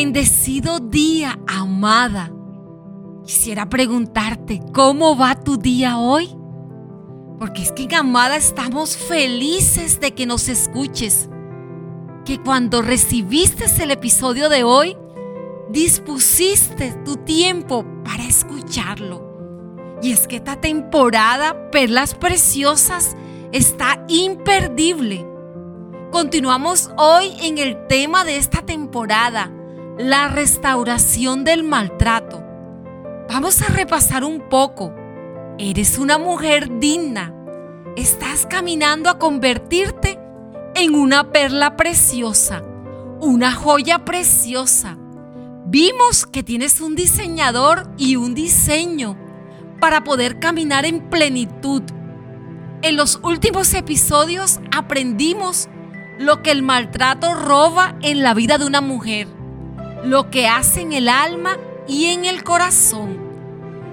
Bendecido día, amada. Quisiera preguntarte, ¿cómo va tu día hoy? Porque es que, amada, estamos felices de que nos escuches. Que cuando recibiste el episodio de hoy, dispusiste tu tiempo para escucharlo. Y es que esta temporada, Perlas Preciosas, está imperdible. Continuamos hoy en el tema de esta temporada, la restauración del maltrato. Vamos a repasar un poco. Eres una mujer digna. Estás caminando a convertirte en una perla preciosa, una joya preciosa. Vimos que tienes un diseñador y un diseño para poder caminar en plenitud. En los últimos episodios aprendimos lo que el maltrato roba en la vida de una mujer lo que hace en el alma y en el corazón.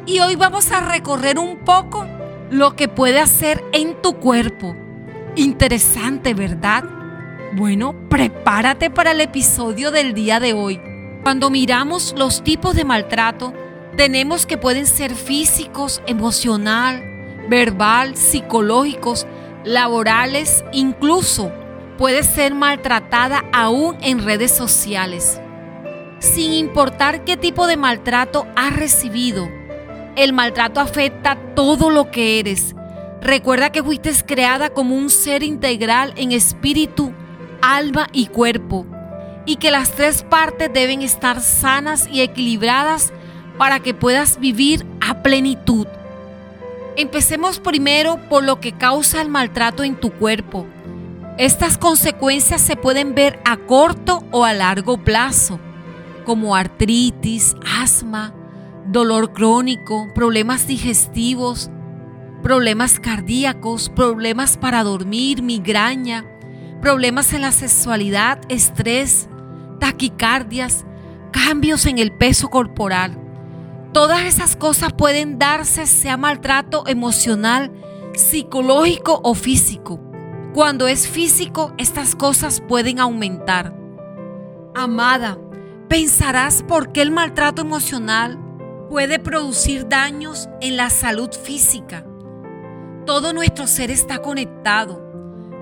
Y hoy vamos a recorrer un poco lo que puede hacer en tu cuerpo. Interesante, ¿verdad? Bueno, prepárate para el episodio del día de hoy. Cuando miramos los tipos de maltrato, tenemos que pueden ser físicos, emocional, verbal, psicológicos, laborales, incluso puede ser maltratada aún en redes sociales sin importar qué tipo de maltrato has recibido. El maltrato afecta todo lo que eres. Recuerda que fuiste creada como un ser integral en espíritu, alma y cuerpo, y que las tres partes deben estar sanas y equilibradas para que puedas vivir a plenitud. Empecemos primero por lo que causa el maltrato en tu cuerpo. Estas consecuencias se pueden ver a corto o a largo plazo como artritis, asma, dolor crónico, problemas digestivos, problemas cardíacos, problemas para dormir, migraña, problemas en la sexualidad, estrés, taquicardias, cambios en el peso corporal. Todas esas cosas pueden darse sea maltrato emocional, psicológico o físico. Cuando es físico, estas cosas pueden aumentar. Amada, Pensarás por qué el maltrato emocional puede producir daños en la salud física. Todo nuestro ser está conectado.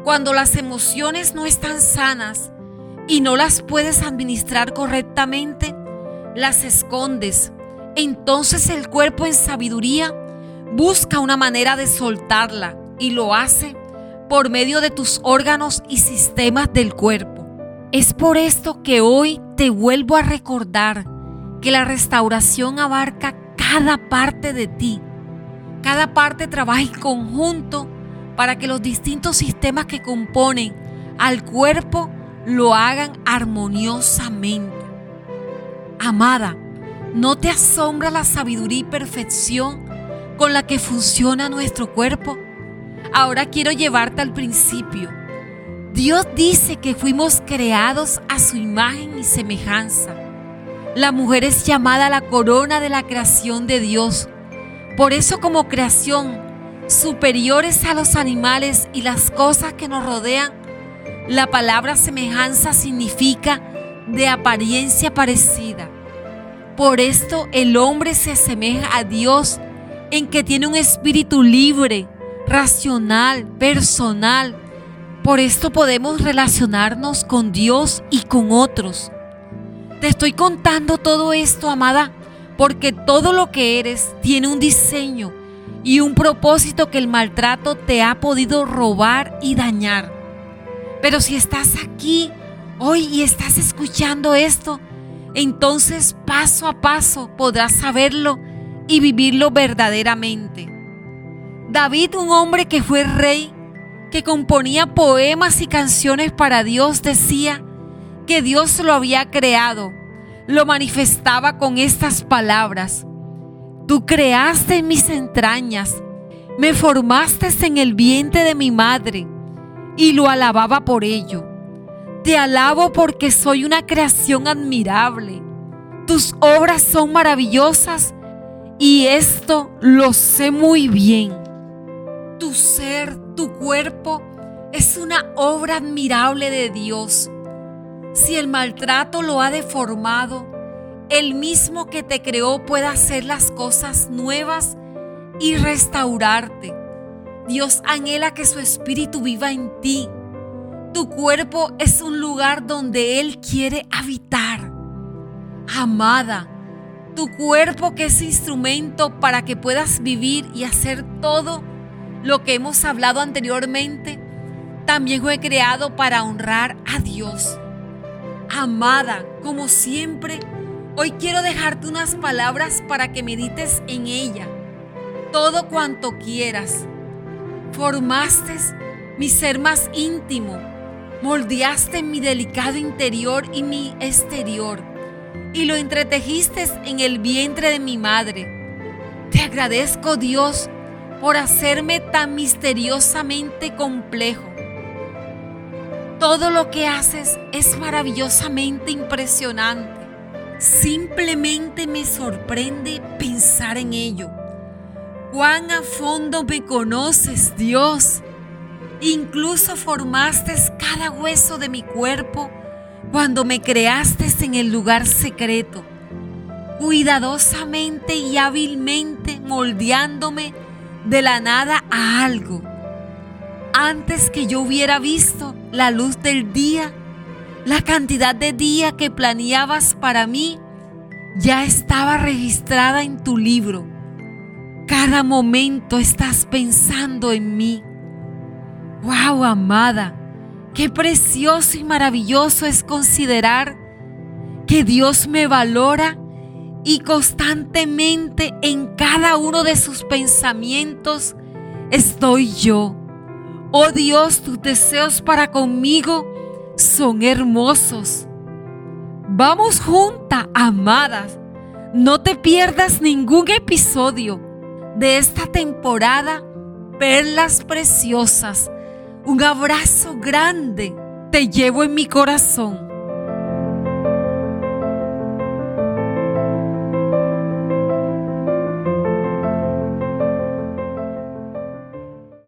Cuando las emociones no están sanas y no las puedes administrar correctamente, las escondes. Entonces el cuerpo en sabiduría busca una manera de soltarla y lo hace por medio de tus órganos y sistemas del cuerpo. Es por esto que hoy te vuelvo a recordar que la restauración abarca cada parte de ti. Cada parte trabaja en conjunto para que los distintos sistemas que componen al cuerpo lo hagan armoniosamente. Amada, ¿no te asombra la sabiduría y perfección con la que funciona nuestro cuerpo? Ahora quiero llevarte al principio Dios dice que fuimos creados a su imagen y semejanza. La mujer es llamada la corona de la creación de Dios. Por eso como creación, superiores a los animales y las cosas que nos rodean, la palabra semejanza significa de apariencia parecida. Por esto el hombre se asemeja a Dios en que tiene un espíritu libre, racional, personal, por esto podemos relacionarnos con Dios y con otros. Te estoy contando todo esto, amada, porque todo lo que eres tiene un diseño y un propósito que el maltrato te ha podido robar y dañar. Pero si estás aquí hoy y estás escuchando esto, entonces paso a paso podrás saberlo y vivirlo verdaderamente. David, un hombre que fue rey, que componía poemas y canciones para Dios, decía que Dios lo había creado. Lo manifestaba con estas palabras. Tú creaste en mis entrañas, me formaste en el vientre de mi madre, y lo alababa por ello. Te alabo porque soy una creación admirable. Tus obras son maravillosas y esto lo sé muy bien. Tu ser tu cuerpo es una obra admirable de Dios. si el maltrato lo ha deformado, el mismo que te creó puede hacer las cosas nuevas y restaurarte. Dios anhela que su espíritu viva en ti. Tu cuerpo es un lugar donde Él quiere habitar. Amada, tu cuerpo que es instrumento para que puedas vivir y hacer todo lo que hemos hablado anteriormente, también fue creado para honrar a Dios. Amada, como siempre, hoy quiero dejarte unas palabras para que medites en ella. Todo cuanto quieras. Formaste mi ser más íntimo. Moldeaste mi delicado interior y mi exterior. Y lo entretejiste en el vientre de mi madre. Te agradezco, Dios, por hacerme tan misteriosamente complejo. Todo lo que haces es maravillosamente impresionante. Simplemente me sorprende pensar en ello. Cuán a fondo me conoces, Dios. Incluso formaste cada hueso de mi cuerpo cuando me creaste en el lugar secreto, cuidadosamente y hábilmente moldeándome de la nada a algo. Antes que yo hubiera visto la luz del día, la cantidad de día que planeabas para mí ya estaba registrada en tu libro. Cada momento estás pensando en mí. ¡Wow, amada! Qué precioso y maravilloso es considerar que Dios me valora y constantemente en cada uno de sus pensamientos estoy yo. Oh Dios, tus deseos para conmigo son hermosos. Vamos juntas, amadas. No te pierdas ningún episodio de esta temporada. Perlas preciosas. Un abrazo grande te llevo en mi corazón.